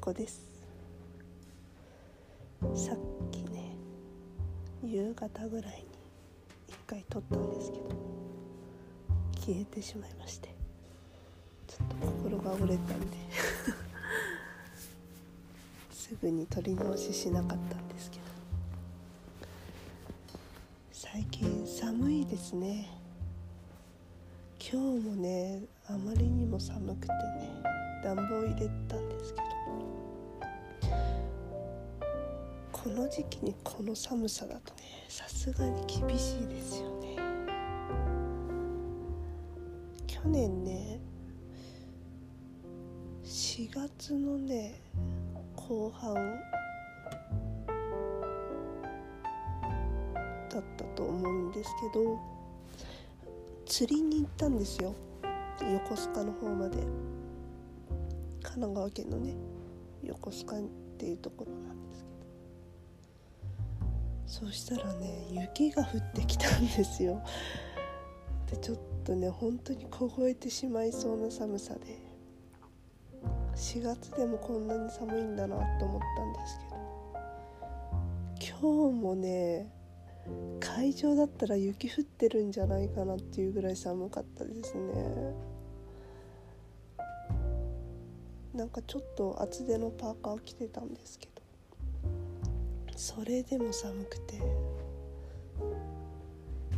子です。さっきね夕方ぐらいに一回撮ったんですけど消えてしまいましてちょっと心が折れたんで すぐに撮り直ししなかったんですけど最近寒いですね。今日もねあまりにも寒くてね暖房入れたんこの時期にこの寒さだとねさすがに厳しいですよね。去年ね4月のね後半だったと思うんですけど釣りに行ったんですよ。横須賀の方まで。神奈川県のね横須賀っていうところなんそしたらね雪が降ってきたんですよ。でちょっとね本当に凍えてしまいそうな寒さで。4月でもこんなに寒いんだなと思ったんですけど。今日もね会場だったら雪降ってるんじゃないかなっていうぐらい寒かったですね。なんかちょっと厚手のパーカーを着てたんですけど。それでも寒くて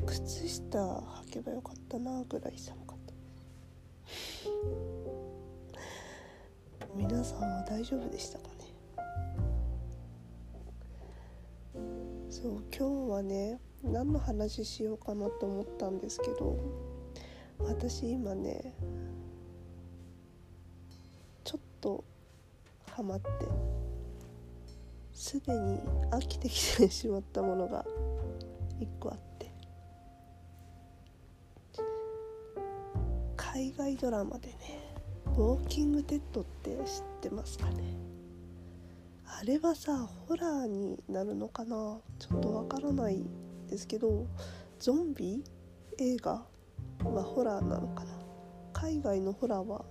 靴下履けばよかったなぐらい寒かった。皆さんは大丈夫でしたかね？そう今日はね何の話しようかなと思ったんですけど私今ねちょっとハマって。すでに飽きてきてしまったものが1個あって。海外ドラマでね「ウォーキング・デッド」って知ってますかね？あれはさホラーになるのかな？ちょっとわからないですけどゾンビ映画はホラーなのかな？海外のホラーは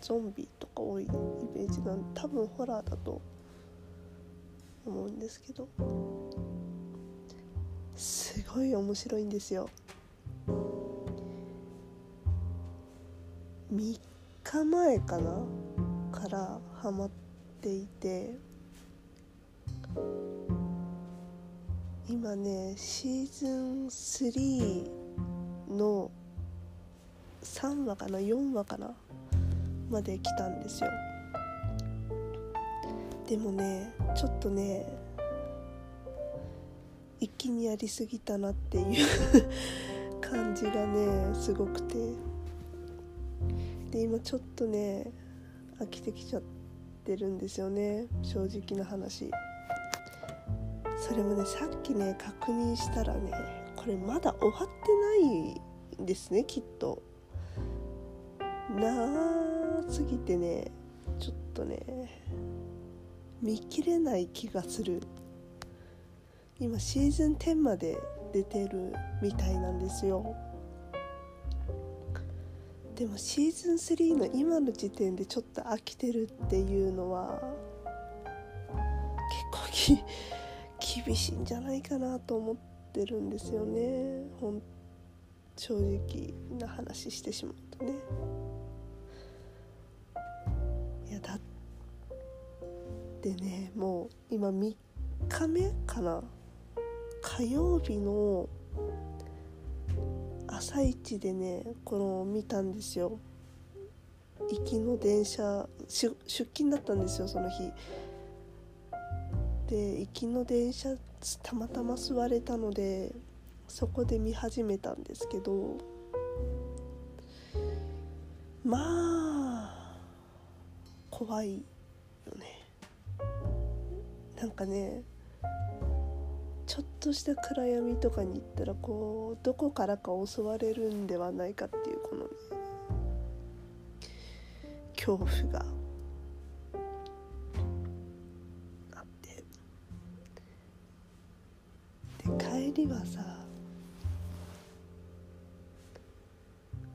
ゾンビとか多いイメージなんで多分ホラーだと思うんですけど。すごい面白いんですよ。3日前かな？からハマっていて。今ねシーズン3の3話かな？4話かな？まで来たんですよ。でもねちょっとね一気にやりすぎたなっていう 感じがねすごくて。で今ちょっとね飽きてきちゃってるんですよね正直な話。それもねさっきね確認したらねこれまだ終わってないんですねきっと。長すぎてねちょっとね見切れない気がする。今シーズン10まで出てるみたいなんですよ。でもシーズン3の今の時点でちょっと飽きてるっていうのは結構厳しいんじゃないかなと思ってるんですよね。正直な話してしまうとね。ってねもう今3日目かな。火曜日の朝一でねこの見たんですよ。行きの電車出勤だったんですよその日。で行きの電車たまたま座れたのでそこで見始めたんですけど。まあ怖い。なんかねちょっとした暗闇とかに行ったらこうどこからか襲われるんではないかっていうこのね恐怖が。あって。で帰りはさ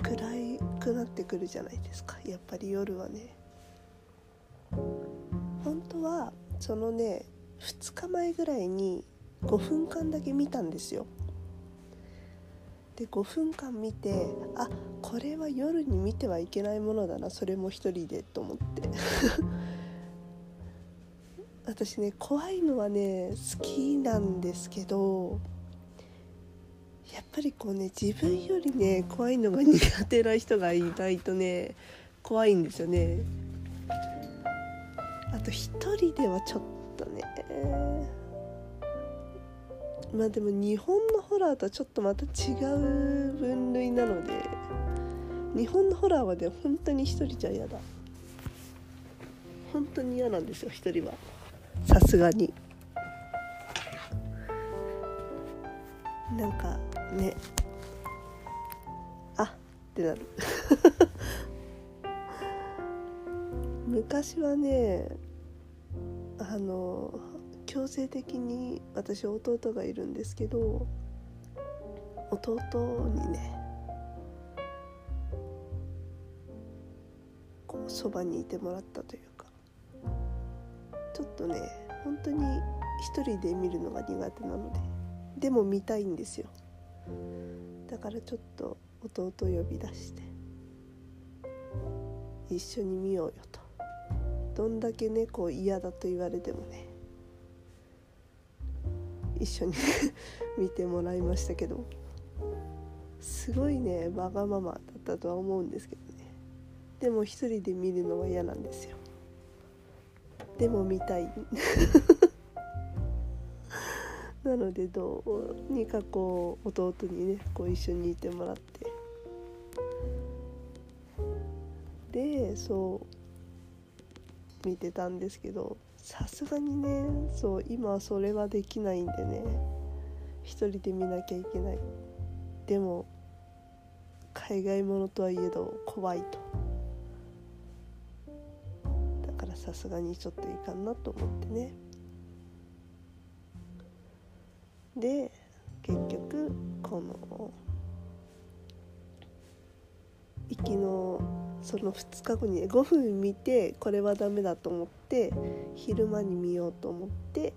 暗くなってくるじゃないですか。やっぱり夜はね。本当はそのね2日前ぐらいに5分間だけ見たんですよ。で5分間見てあこれは夜に見てはいけないものだなそれも一人でと思って。私ね怖いのはね好きなんですけどやっぱりこうね自分よりね怖いのが苦手な人がいないとね怖いんですよね。あと一人ではちょっとね。まあでも日本のホラーとはちょっとまた違う分類なので日本のホラーはね本当に一人じゃ嫌だ。本当に嫌なんですよ一人は。さすがに。なんかね。あってなる。昔はねあの強制的に私弟がいるんですけど弟にねこうそばにいてもらったというか。ちょっとね本当に一人で見るのが苦手なのででも見たいんですよ。だからちょっと弟呼び出して一緒に見ようよと。どんだけ猫嫌だと言われてもね一緒に 見てもらいましたけどすごいねわがままだったとは思うんですけどね。でも一人で見るのは嫌なんですよ。でも見たい。なのでどうにかこう弟にねこう一緒にいてもらって。でそう見てたんですけどさすがにねそう今はそれはできないんでね一人で見なきゃいけない。でも海外ものとはいえど怖いと。だからさすがにちょっといかんなと思ってね。で結局この行きのその2日後に、ね、5分見てこれはダメだと思って昼間に見ようと思って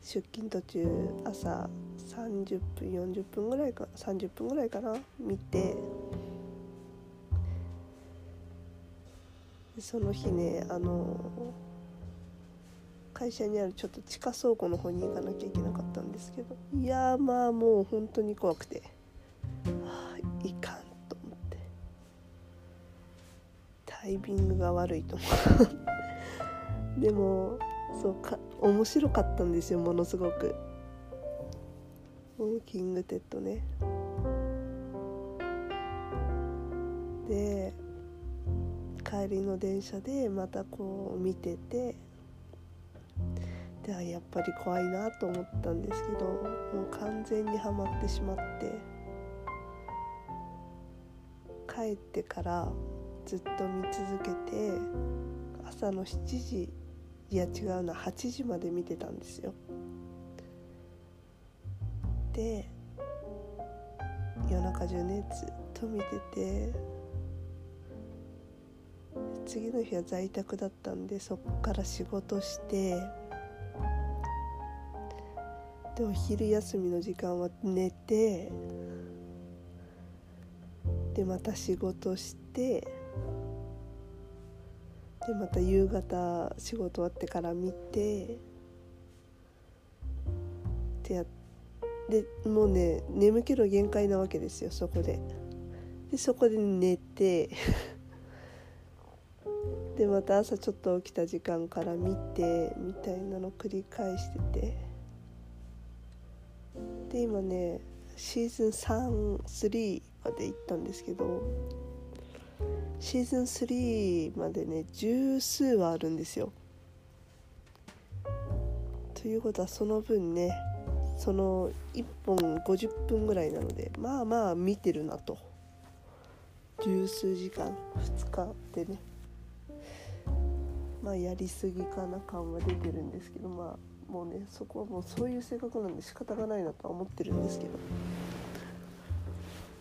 出勤途中朝30分40分ぐらいか30分ぐらいかな見てその日ねあの会社にあるちょっと地下倉庫の方に行かなきゃいけなかったんですけどいやまあもう本当に怖くて、イミングが悪いと思う。でもそうか面白かったんですよものすごく。ウォーキングテッドね。で帰りの電車でまたこう見てて。でやっぱり怖いなと思ったんですけどもう完全にはまってしまって。帰ってからずっと見続けて朝の7時いや違うな8時まで見てたんですよ。で夜中中ねずっと見てて次の日は在宅だったんでそっから仕事してでお昼休みの時間は寝てでまた仕事してでまた夕方仕事終わってから見てでやでもうね眠気の限界なわけですよそこで。でそこで寝てでまた朝ちょっと起きた時間から見てみたいなの繰り返してて。で今ねシーズン33まで行ったんですけどシーズン3までね十数はあるんですよ。ということはその分ねその1本50分ぐらいなのでまあまあ見てるなと。十数時間2日でね。まあやりすぎかな感は出てるんですけどまあもうねそこはもうそういう性格なんで仕方がないなとは思ってるんですけど。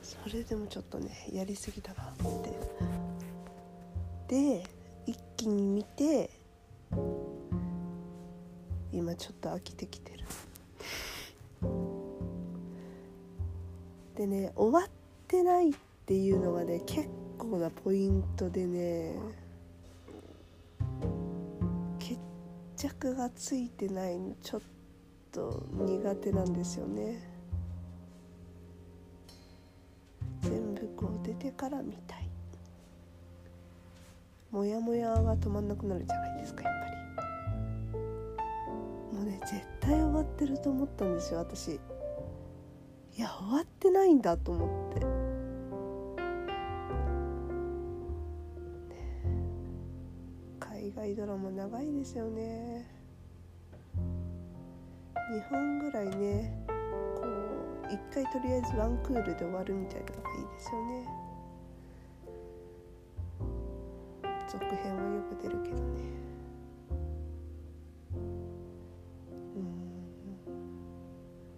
それでもちょっとねやりすぎだなってで一気に見て今ちょっと飽きてきてる。でね終わってないっていうのがね結構なポイントでね決着がついてないのちょっと苦手なんですよね。全部こう出てから見たい。モヤモヤが止まんなくなるじゃないですかやっぱり。もうね絶対終わってると思ったんですよ私。いや終わってないんだと思って。海外ドラマ長いですよね。2本ぐらいねこう1回とりあえずワンクールで終わるみたいなのがいいですよね。続編はよく出るけどね。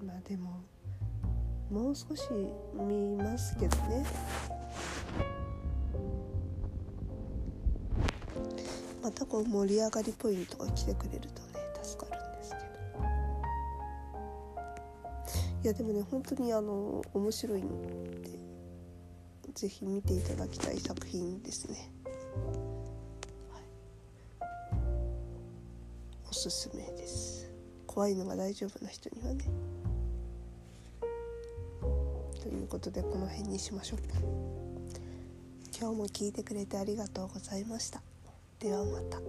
うん。まあでももう少し見ますけどね。またこう盛り上がりポイントが来てくれるとね助かるんですけど。いやでもね本当にあの面白いんでぜひ見ていただきたい作品ですね、すすめです。怖いのが大丈夫な人にはね。ということでこの辺にしましょう今日も聞いてくれてありがとうございました。ではまた。